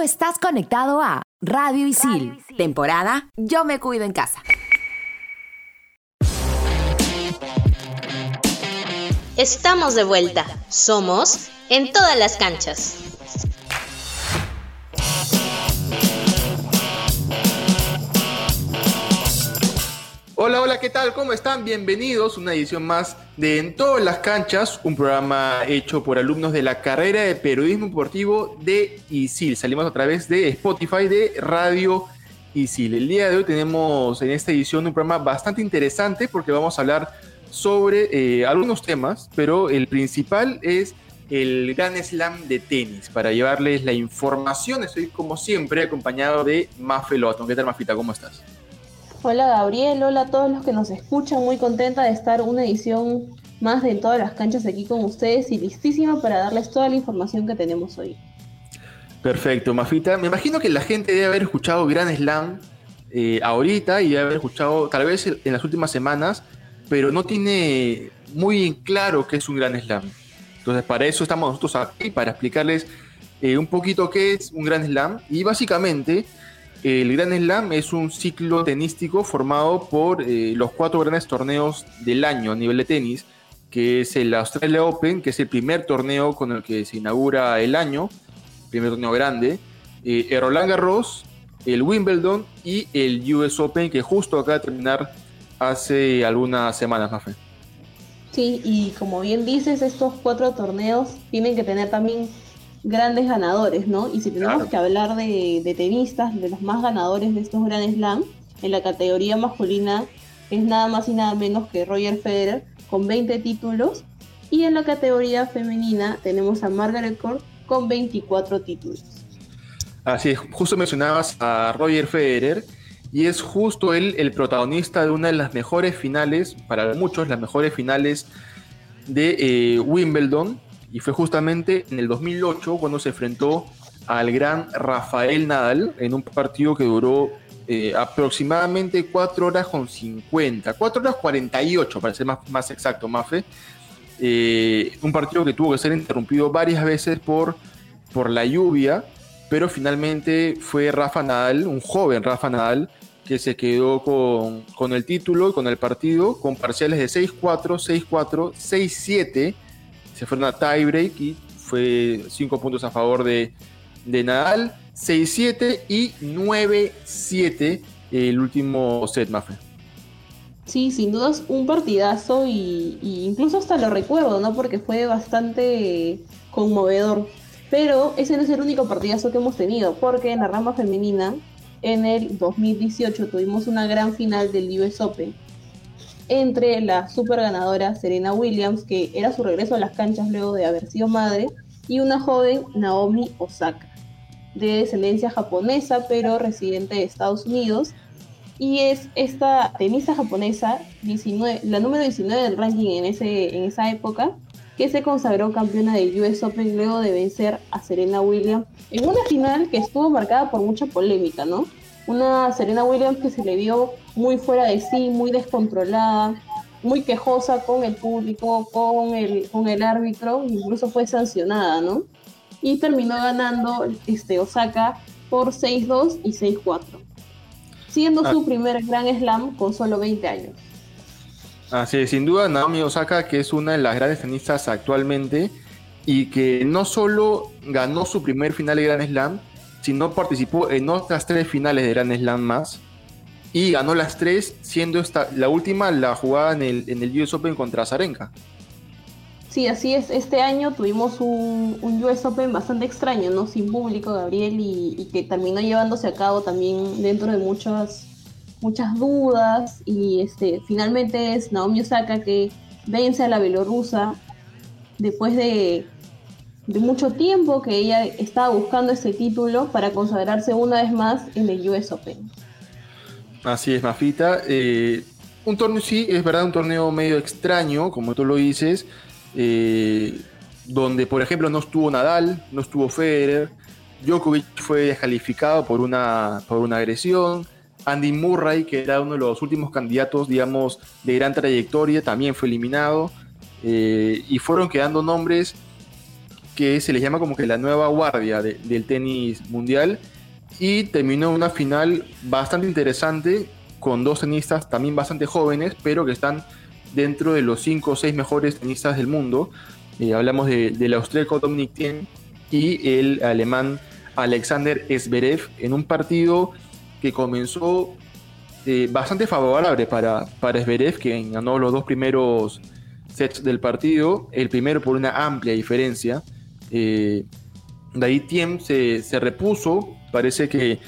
Tú estás conectado a Radio Isil, temporada Yo me cuido en casa. Estamos de vuelta. Somos en todas las canchas. Hola, hola, ¿qué tal? ¿Cómo están? Bienvenidos a una edición más de En todas las canchas, un programa hecho por alumnos de la carrera de periodismo deportivo de ISIL. Salimos a través de Spotify de Radio ISIL. El día de hoy tenemos en esta edición un programa bastante interesante porque vamos a hablar sobre eh, algunos temas, pero el principal es el Gran Slam de tenis. Para llevarles la información, estoy como siempre acompañado de Mafe Loton. ¿Qué tal, Mafita? ¿Cómo estás? Hola Gabriel, hola a todos los que nos escuchan, muy contenta de estar una edición más de todas las canchas aquí con ustedes y listísima para darles toda la información que tenemos hoy. Perfecto, Mafita. Me imagino que la gente debe haber escuchado Gran Slam eh, ahorita y debe haber escuchado tal vez en las últimas semanas, pero no tiene muy claro qué es un Gran Slam. Entonces, para eso estamos nosotros aquí, para explicarles eh, un poquito qué es un Gran Slam y básicamente el Gran Slam es un ciclo tenístico formado por eh, los cuatro grandes torneos del año a nivel de tenis, que es el Australia Open, que es el primer torneo con el que se inaugura el año, primer torneo grande, eh, el Roland Garros, el Wimbledon y el US Open, que justo acaba de terminar hace algunas semanas, más Sí, y como bien dices, estos cuatro torneos tienen que tener también grandes ganadores, ¿no? Y si tenemos que hablar de, tenistas, de los más ganadores de estos Grand Slam, en la categoría masculina es nada más y nada menos que Roger Federer con 20 títulos. Y en la categoría femenina tenemos a Margaret Court con 24 títulos. Así es, justo mencionabas a Roger Federer y es justo él el protagonista de una de las mejores finales, para muchos las mejores finales de eh, Wimbledon, y fue justamente en el 2008 cuando se enfrentó al gran Rafael Nadal en un partido que duró eh, aproximadamente 4 horas con 50, 4 horas 48 para ser más, más exacto, Mafe. Eh, un partido que tuvo que ser interrumpido varias veces por, por la lluvia, pero finalmente fue Rafa Nadal, un joven Rafa Nadal, que se quedó con, con el título y con el partido con parciales de 6-4, 6-4, 6-7 se fueron a tiebreak y fue 5 puntos a favor de, Nadal, 6-7 y 9-7 el último set, Mafe. Sí, sin dudas un partidazo y, incluso hasta lo recuerdo, ¿no? Porque fue bastante conmovedor. Pero ese no es el único partidazo que hemos tenido, porque en la rama femenina, en el 2018 tuvimos una gran final del US Open entre la super ganadora Serena Williams, que era su regreso a las canchas luego de haber sido madre, y una joven Naomi Osaka, de descendencia japonesa pero residente de Estados Unidos. Y es esta tenista japonesa, 19, la número 19 del ranking en, ese, en esa época, que se consagró campeona del US Open luego de vencer a Serena Williams en una final que estuvo marcada por mucha polémica, ¿no? Una Serena Williams que se le vio muy fuera de sí, muy descontrolada, muy quejosa con el público, con el, con el árbitro, incluso fue sancionada, ¿no? Y terminó ganando este, Osaka por 6-2 y 6-4, siendo su ah. primer gran slam con solo 20 años. Así es, sin duda Naomi Osaka, que es una de las grandes tenistas actualmente y que no solo ganó su primer final de Gran Slam, sino participó en otras tres finales de Grand Slam más y ganó las tres, siendo esta, la última la jugada en el, en el US Open contra Zarenka. Sí, así es. Este año tuvimos un, un, US Open bastante extraño, ¿no? Sin público, Gabriel, y, que terminó llevándose a cabo también dentro de muchas, muchas dudas. Y este, finalmente es Naomi Osaka que vence a la bielorrusa después de de mucho tiempo que ella estaba buscando ese título para consagrarse una vez más en el US Open. Así es, Mafita. Eh, un torneo, sí, es verdad, un torneo medio extraño, como tú lo dices, eh, donde, por ejemplo, no estuvo Nadal, no estuvo Federer, Djokovic fue descalificado por una, por una agresión, Andy Murray, que era uno de los últimos candidatos, digamos, de gran trayectoria, también fue eliminado, eh, y fueron quedando nombres que se le llama como que la nueva guardia del tenis mundial y terminó una final bastante interesante con dos tenistas también bastante jóvenes, pero que están dentro de los 5 o 6 mejores tenistas del mundo. Eh, hablamos de, del austríaco Dominic Thiem y el alemán Alexander Zverev en un partido que comenzó eh, bastante favorable para, para Zverev, quien ganó los dos primeros sets del partido, el primero por una amplia diferencia. Eh, de ahí Thiem se, se, repuso, parece que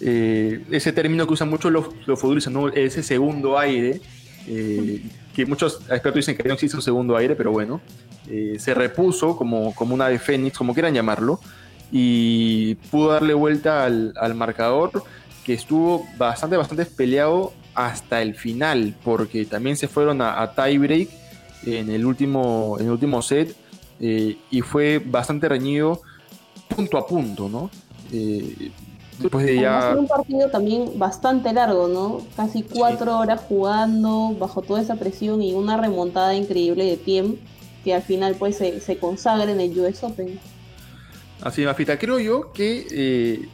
eh, ese término que usan mucho los, los futbolistas, ¿no? ese segundo aire, que muchos expertos dicen que no existe un segundo aire, pero bueno, se repuso como, como una de Fénix, como quieran llamarlo, y pudo darle vuelta al, al marcador que estuvo bastante, bastante peleado hasta el final, porque también se fueron a, a tiebreak en el último, en el último set eh, y fue bastante reñido punto a punto, ¿no? Eh, después de ya... Fue un partido también bastante largo, ¿no? Casi cuatro horas jugando bajo toda esa presión y una remontada increíble de tiempo que al final pues se, se consagra en el US Open. Así, Mafita, creo yo que eh,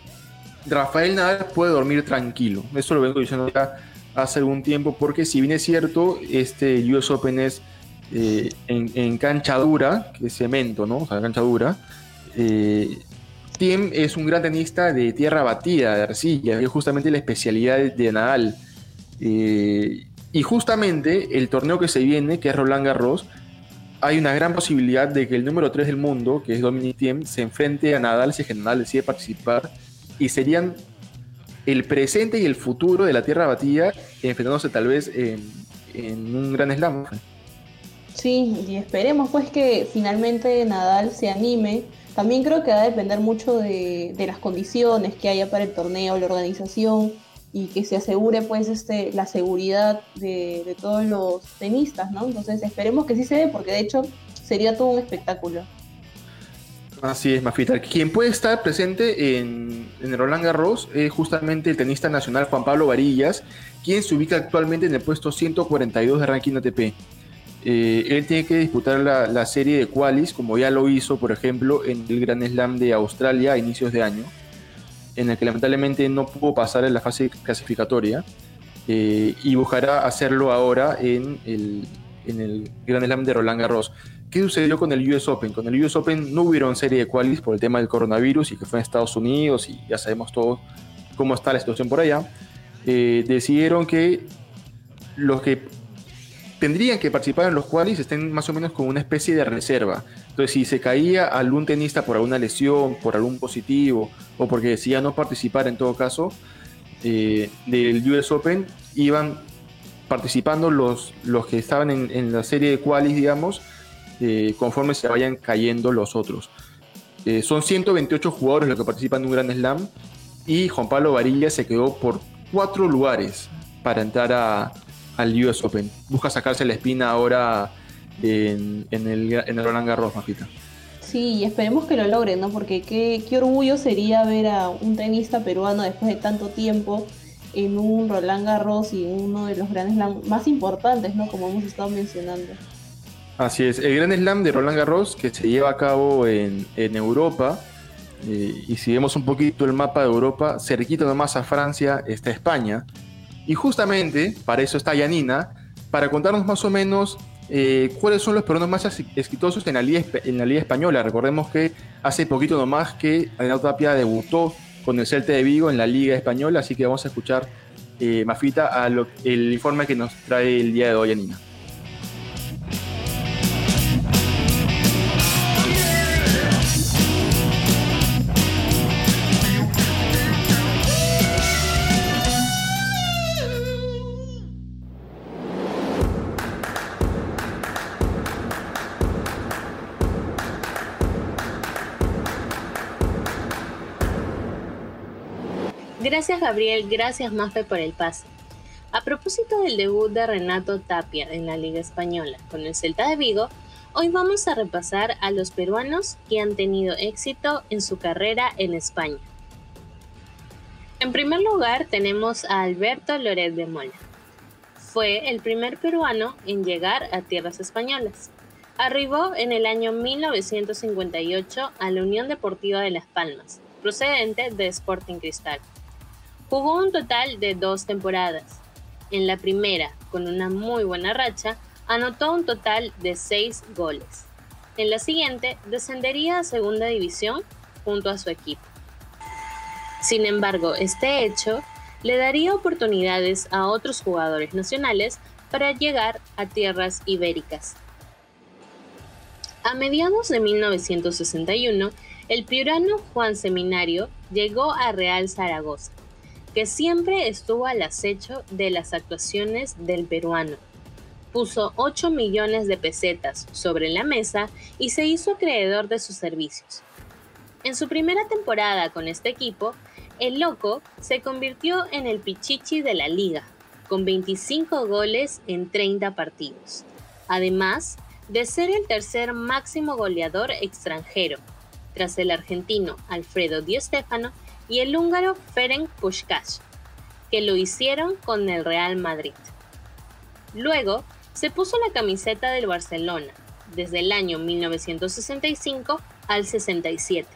Rafael Nadal puede dormir tranquilo. Eso lo vengo diciendo ya hace algún tiempo, porque si bien es cierto, este US Open es eh, en, cancha dura, que es cemento, ¿no? O sea, cancha dura. Eh, Tim es un gran tenista de tierra batida, de arcilla, que es justamente la especialidad de, Nadal. Eh, y justamente el torneo que se viene, que es Roland Garros, hay una gran posibilidad de que el número 3 del mundo, que es Dominic Thiem, se enfrente a Nadal si es que Nadal decide participar y serían el presente y el futuro de la Tierra batida enfrentándose tal vez en, un gran slam. Sí, y esperemos pues que finalmente Nadal se anime. También creo que va a depender mucho de, las condiciones que haya para el torneo, la organización y que se asegure pues este, la seguridad de, de todos los tenistas, ¿no? Entonces esperemos que sí se dé porque de hecho sería todo un espectáculo. Así es, Mafita. Quien puede estar presente en, el Roland Garros es justamente el tenista nacional Juan Pablo Varillas, quien se ubica actualmente en el puesto 142 de ranking ATP. Eh, él tiene que disputar la, serie de qualis, como ya lo hizo, por ejemplo, en el Gran Slam de Australia a inicios de año, en el que lamentablemente no pudo pasar en la fase clasificatoria, eh, y buscará hacerlo ahora en el, en el Gran Slam de Roland Garros. ¿Qué sucedió con el US Open? Con el US Open no hubieron serie de qualis por el tema del coronavirus y que fue en Estados Unidos y ya sabemos todo cómo está la situación por allá. Eh, decidieron que los que tendrían que participar en los qualis estén más o menos con una especie de reserva. Entonces, si se caía algún tenista por alguna lesión, por algún positivo, o porque decía no participar en todo caso, eh, del US Open, iban participando los, los que estaban en, en la serie de qualis, digamos, eh, conforme se vayan cayendo los otros. Eh, son 128 jugadores los que participan en un Gran Slam y Juan Pablo Varilla se quedó por cuatro lugares para entrar a, al US Open. Busca sacarse la espina ahora en, el, en el Roland Garros, Majita. Sí, esperemos que lo logren, ¿no? Porque qué, qué orgullo sería ver a un tenista peruano después de tanto tiempo en un Roland Garros y uno de los grandes más importantes, ¿no? Como hemos estado mencionando. Así es, el Gran Slam de Roland Garros que se lleva a cabo en, Europa. Eh, y si vemos un poquito el mapa de Europa, cerquita nomás a Francia está España. Y justamente para eso está Yanina, para contarnos más o menos eh, cuáles son los peruanos más exitosos en la, Liga, en la Liga Española. Recordemos que hace poquito nomás que Adrián Tapia debutó con el Celta de Vigo en la Liga Española, así que vamos a escuchar, eh, Mafita, el informe que nos trae el día de hoy, Yanina. Gracias Gabriel, gracias Mafe por el pase. A propósito del debut de Renato Tapia en la Liga Española con el Celta de Vigo, hoy vamos a repasar a los peruanos que han tenido éxito en su carrera en España. En primer lugar tenemos a Alberto Loret de Mola. Fue el primer peruano en llegar a tierras españolas. Arribó en el año 1958 a la Unión Deportiva de Las Palmas, procedente de Sporting Cristal. Jugó un total de dos temporadas. En la primera, con una muy buena racha, anotó un total de seis goles. En la siguiente, descendería a Segunda División junto a su equipo. Sin embargo, este hecho le daría oportunidades a otros jugadores nacionales para llegar a tierras ibéricas. A mediados de 1961, el piurano Juan Seminario llegó a Real Zaragoza, que siempre estuvo al acecho de las actuaciones del peruano. Puso 8 millones de pesetas sobre la mesa y se hizo acreedor de sus servicios. En su primera temporada con este equipo, el Loco se convirtió en el Pichichi de la liga, con 25 goles en 30 partidos. Además de ser el tercer máximo goleador extranjero, tras el argentino Alfredo Di Stéfano y el húngaro Ferenc Puskás, que lo hicieron con el Real Madrid. Luego se puso la camiseta del Barcelona desde el año 1965 al 67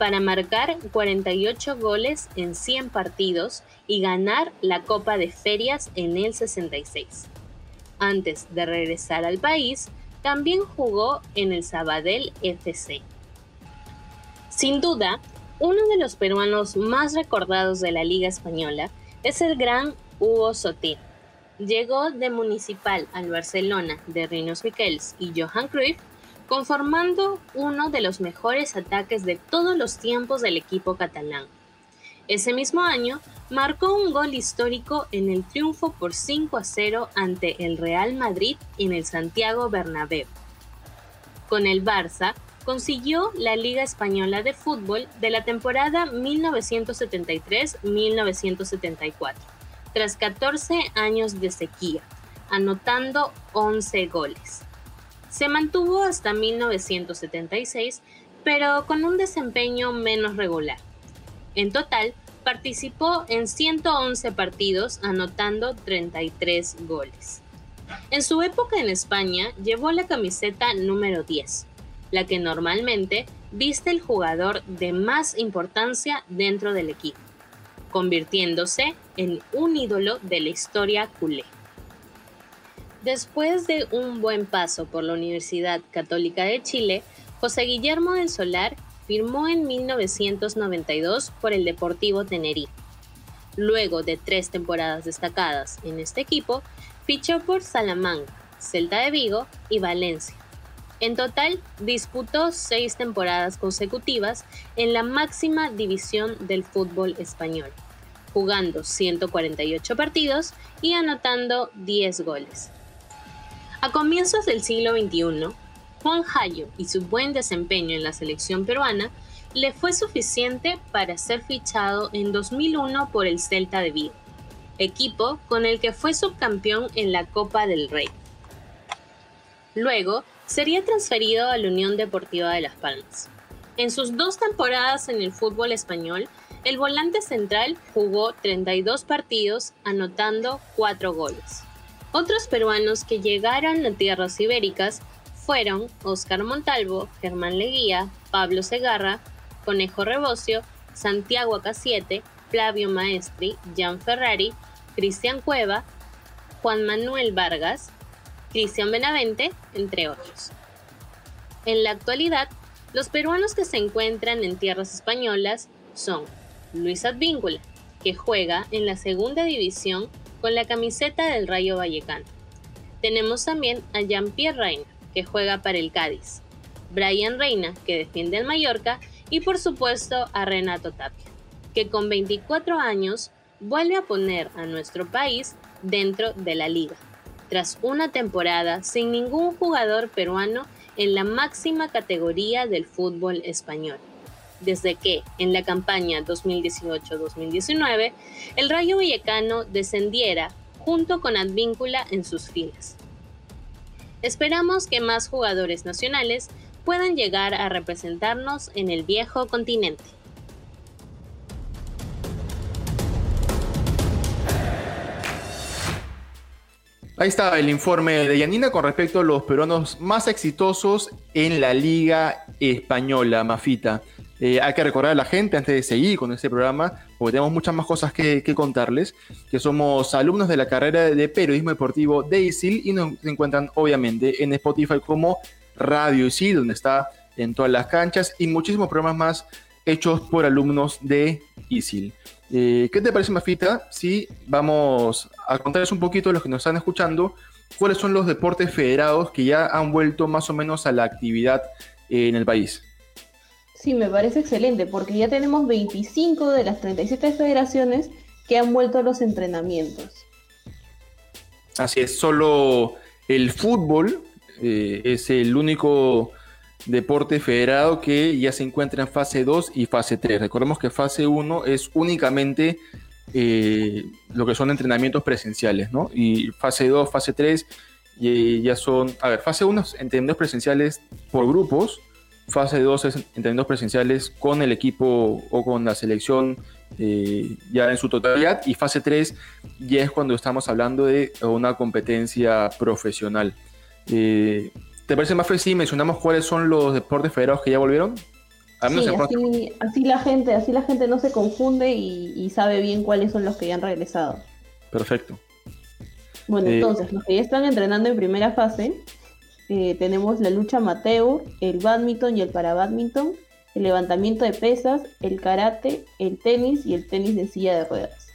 para marcar 48 goles en 100 partidos y ganar la Copa de Ferias en el 66. Antes de regresar al país, también jugó en el Sabadell FC. Sin duda, uno de los peruanos más recordados de la Liga Española es el gran Hugo Sotil. Llegó de Municipal al Barcelona de Rinos Miquels y Johan Cruyff conformando uno de los mejores ataques de todos los tiempos del equipo catalán. Ese mismo año marcó un gol histórico en el triunfo por 5 a 0 ante el Real Madrid en el Santiago Bernabéu. Con el Barça consiguió la Liga Española de Fútbol de la temporada 1973-1974, tras 14 años de sequía, anotando 11 goles. Se mantuvo hasta 1976, pero con un desempeño menos regular. En total, participó en 111 partidos, anotando 33 goles. En su época en España, llevó la camiseta número 10, la que normalmente viste el jugador de más importancia dentro del equipo, convirtiéndose en un ídolo de la historia culé. Después de un buen paso por la Universidad Católica de Chile, José Guillermo del Solar firmó en 1992 por el Deportivo Tenerife. Luego de tres temporadas destacadas en este equipo, fichó por Salamanca, Celta de Vigo y Valencia. En total, disputó seis temporadas consecutivas en la máxima división del fútbol español, jugando 148 partidos y anotando 10 goles. A comienzos del siglo XXI, Juan Hayo y su buen desempeño en la selección peruana le fue suficiente para ser fichado en 2001 por el Celta de Vigo, equipo con el que fue subcampeón en la Copa del Rey. Luego, sería transferido a la Unión Deportiva de Las Palmas. En sus dos temporadas en el fútbol español, el volante central jugó 32 partidos, anotando 4 goles. Otros peruanos que llegaron a tierras ibéricas fueron Óscar Montalvo, Germán Leguía, Pablo Segarra, Conejo Rebocio, Santiago Acasiete, Flavio Maestri, Jan Ferrari, Cristian Cueva, Juan Manuel Vargas, Cristian Benavente, entre otros. En la actualidad, los peruanos que se encuentran en tierras españolas son Luis Advíncula, que juega en la segunda división con la camiseta del Rayo Vallecano. Tenemos también a Jean-Pierre Reina, que juega para el Cádiz, Brian Reina, que defiende al Mallorca, y por supuesto a Renato Tapia, que con 24 años vuelve a poner a nuestro país dentro de la liga, tras una temporada sin ningún jugador peruano en la máxima categoría del fútbol español desde que, en la campaña 2018-2019, el Rayo Vallecano descendiera junto con Advíncula en sus filas. Esperamos que más jugadores nacionales puedan llegar a representarnos en el viejo continente. Ahí está el informe de Yanina con respecto a los peruanos más exitosos en la Liga Española, Mafita. Eh, hay que recordar a la gente antes de seguir con este programa, porque tenemos muchas más cosas que, contarles, que somos alumnos de la carrera de periodismo deportivo de ISIL y nos encuentran obviamente en Spotify como Radio ISIL, donde está en todas las canchas y muchísimos programas más hechos por alumnos de ISIL. Eh, ¿Qué te parece, Mafita? Si vamos a contarles un poquito a los que nos están escuchando cuáles son los deportes federados que ya han vuelto más o menos a la actividad en el país. Sí, me parece excelente, porque ya tenemos 25 de las 37 federaciones que han vuelto a los entrenamientos. Así es, solo el fútbol eh, es el único deporte federado que ya se encuentra en fase 2 y fase 3. Recordemos que fase 1 es únicamente eh, lo que son entrenamientos presenciales, ¿no? Y fase 2, fase 3 ya son, a ver, fase 1 es entrenamientos presenciales por grupos, fase 2 es entrenamientos presenciales con el equipo o con la selección eh, ya en su totalidad y fase 3 ya es cuando estamos hablando de una competencia profesional. Eh, ¿Te parece más si mencionamos cuáles son los deportes federados que ya volvieron? Sí, así, la gente, así la gente no se confunde y, sabe bien cuáles son los que ya han regresado. Perfecto. Bueno, eh, entonces, los que ya están entrenando en primera fase, eh, tenemos la lucha amateur, el badminton y el parabadminton, el levantamiento de pesas, el karate, el tenis y el tenis de silla de ruedas.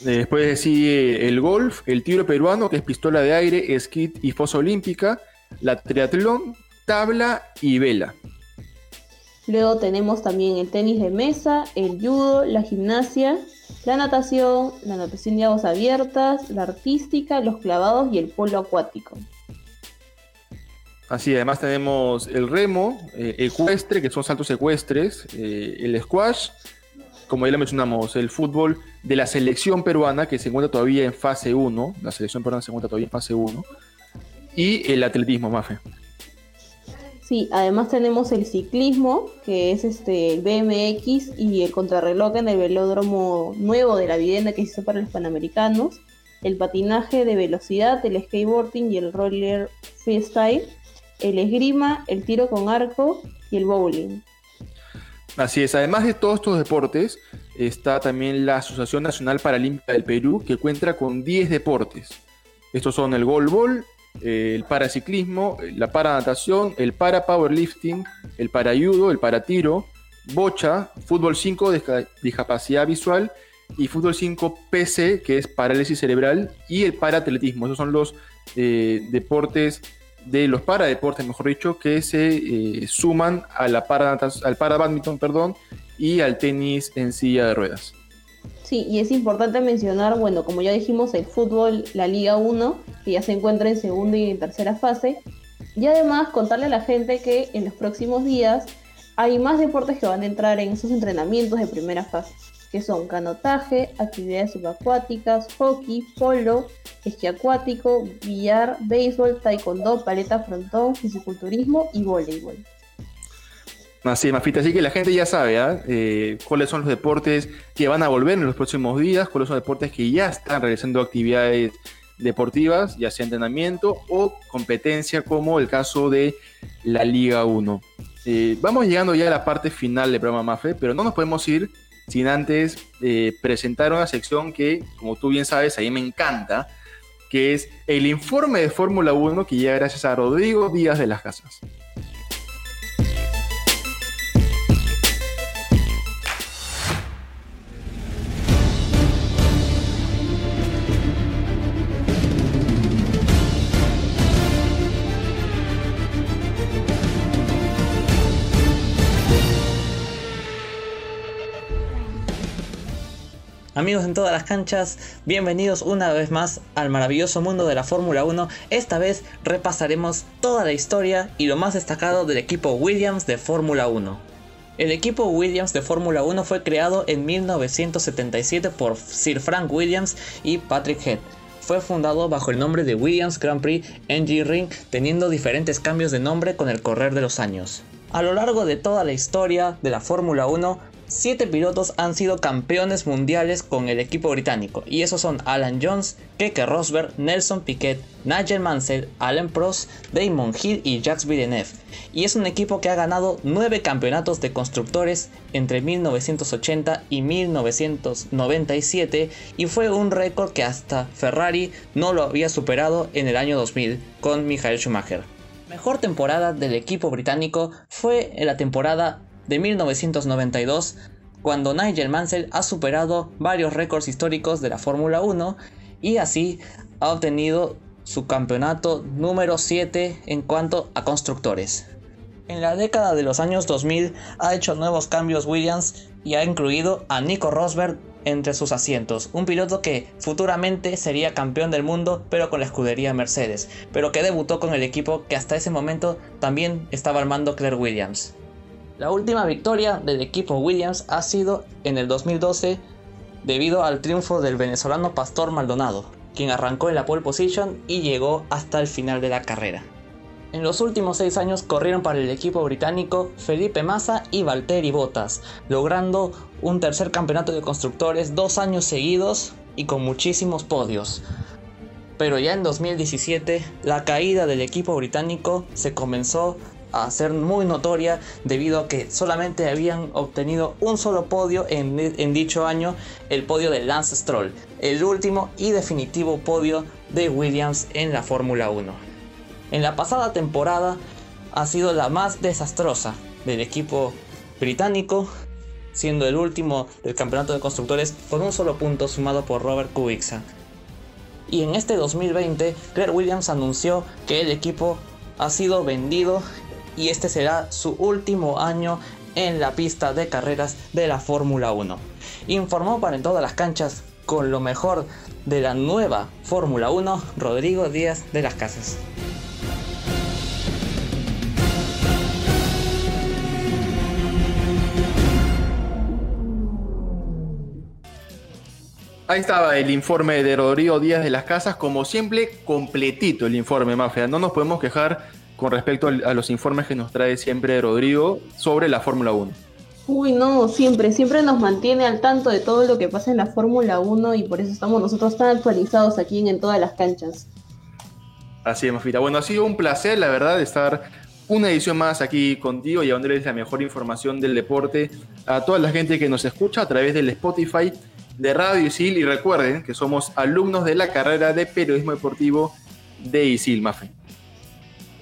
Después sigue el golf, el tiro peruano, que es pistola de aire, esquí y fosa olímpica, la triatlón, tabla y vela. Luego tenemos también el tenis de mesa, el judo, la gimnasia, la natación, la natación de aguas abiertas, la artística, los clavados y el polo acuático. Así, además tenemos el remo, eh, ecuestre, que son saltos ecuestres, eh, el squash, como ya lo mencionamos, el fútbol de la selección peruana, que se encuentra todavía en fase 1, la selección peruana se encuentra todavía en fase 1, y el atletismo, Mafe. Sí, además tenemos el ciclismo, que es este el BMX y el contrarreloj en el velódromo nuevo de la vivienda que se hizo para los panamericanos, el patinaje de velocidad, el skateboarding y el roller freestyle, el esgrima, el tiro con arco y el bowling. Así es, además de todos estos deportes, está también la Asociación Nacional Paralímpica del Perú, que cuenta con 10 deportes. Estos son el el paraciclismo, la paranatación, el para powerlifting, el para judo, el para tiro, bocha, fútbol 5 de discapacidad visual y fútbol 5 PC, que es parálisis cerebral, y el para atletismo. Esos son los eh, deportes de los paradeportes, mejor dicho, que se eh, suman a la para, al para badminton, perdón, y al tenis en silla de ruedas. Sí, y es importante mencionar, bueno, como ya dijimos, el fútbol, la Liga 1, que ya se encuentra en segunda y en tercera fase. Y además contarle a la gente que en los próximos días hay más deportes que van a entrar en esos entrenamientos de primera fase, que son canotaje, actividades subacuáticas, hockey, polo, esquí acuático, billar, béisbol, taekwondo, paleta frontón, fisiculturismo y voleibol. Así, Mafita, así que la gente ya sabe ¿ah? eh, cuáles son los deportes que van a volver en los próximos días, cuáles son los deportes que ya están realizando actividades deportivas, ya sea entrenamiento o competencia, como el caso de la Liga 1. Eh, vamos llegando ya a la parte final del programa Mafe, pero no nos podemos ir sin antes eh, presentar una sección que, como tú bien sabes, a mí me encanta, que es el informe de Fórmula 1 que llega gracias a Rodrigo Díaz de las Casas. Amigos en todas las canchas, bienvenidos una vez más al maravilloso mundo de la Fórmula 1. Esta vez repasaremos toda la historia y lo más destacado del equipo Williams de Fórmula 1. El equipo Williams de Fórmula 1 fue creado en 1977 por Sir Frank Williams y Patrick Head. Fue fundado bajo el nombre de Williams Grand Prix Engine Ring, teniendo diferentes cambios de nombre con el correr de los años. A lo largo de toda la historia de la Fórmula 1, siete pilotos han sido campeones mundiales con el equipo británico, y esos son Alan Jones, Keke Rosberg, Nelson Piquet, Nigel Mansell, Alan Prost, Damon Hill y Jacques Villeneuve. Y es un equipo que ha ganado nueve campeonatos de constructores entre 1980 y 1997 y fue un récord que hasta Ferrari no lo había superado en el año 2000 con Michael Schumacher. Mejor temporada del equipo británico fue en la temporada de 1992, cuando Nigel Mansell ha superado varios récords históricos de la Fórmula 1 y así ha obtenido su campeonato número 7 en cuanto a constructores. En la década de los años 2000 ha hecho nuevos cambios Williams y ha incluido a Nico Rosberg entre sus asientos, un piloto que futuramente sería campeón del mundo pero con la escudería Mercedes, pero que debutó con el equipo que hasta ese momento también estaba armando Claire Williams. La última victoria del equipo Williams ha sido en el 2012 debido al triunfo del venezolano Pastor Maldonado, quien arrancó en la pole position y llegó hasta el final de la carrera. En los últimos seis años corrieron para el equipo británico Felipe Massa y Valtteri Bottas, logrando un tercer campeonato de constructores dos años seguidos y con muchísimos podios. Pero ya en 2017 la caída del equipo británico se comenzó a ser muy notoria debido a que solamente habían obtenido un solo podio en, dicho año, el podio de Lance Stroll, el último y definitivo podio de Williams en la Fórmula 1. En la pasada temporada ha sido la más desastrosa del equipo británico, siendo el último del campeonato de constructores con un solo punto sumado por Robert Kubica. Y en este 2020, Claire Williams anunció que el equipo ha sido vendido y este será su último año en la pista de carreras de la Fórmula 1. Informó para en todas las canchas con lo mejor de la nueva Fórmula 1 Rodrigo Díaz de las Casas. Ahí estaba el informe de Rodrigo Díaz de las Casas, como siempre, completito el informe, Mafia. No nos podemos quejar con respecto a los informes que nos trae siempre Rodrigo sobre la Fórmula 1. Uy, no, siempre, siempre nos mantiene al tanto de todo lo que pasa en la Fórmula 1 y por eso estamos nosotros tan actualizados aquí en, en todas las canchas. Así es, Mafita. Bueno, ha sido un placer, la verdad, estar una edición más aquí contigo y llevándoles la mejor información del deporte a toda la gente que nos escucha a través del Spotify de Radio Isil. Y recuerden que somos alumnos de la carrera de periodismo deportivo de Isil, Mafe.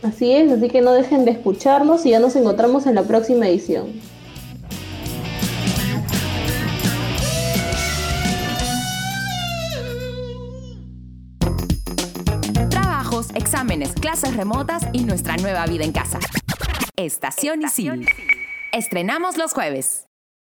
Así es, así que no dejen de escucharnos y ya nos encontramos en la próxima edición. Trabajos, exámenes, clases remotas y nuestra nueva vida en casa. Estación Isil. Estrenamos los jueves.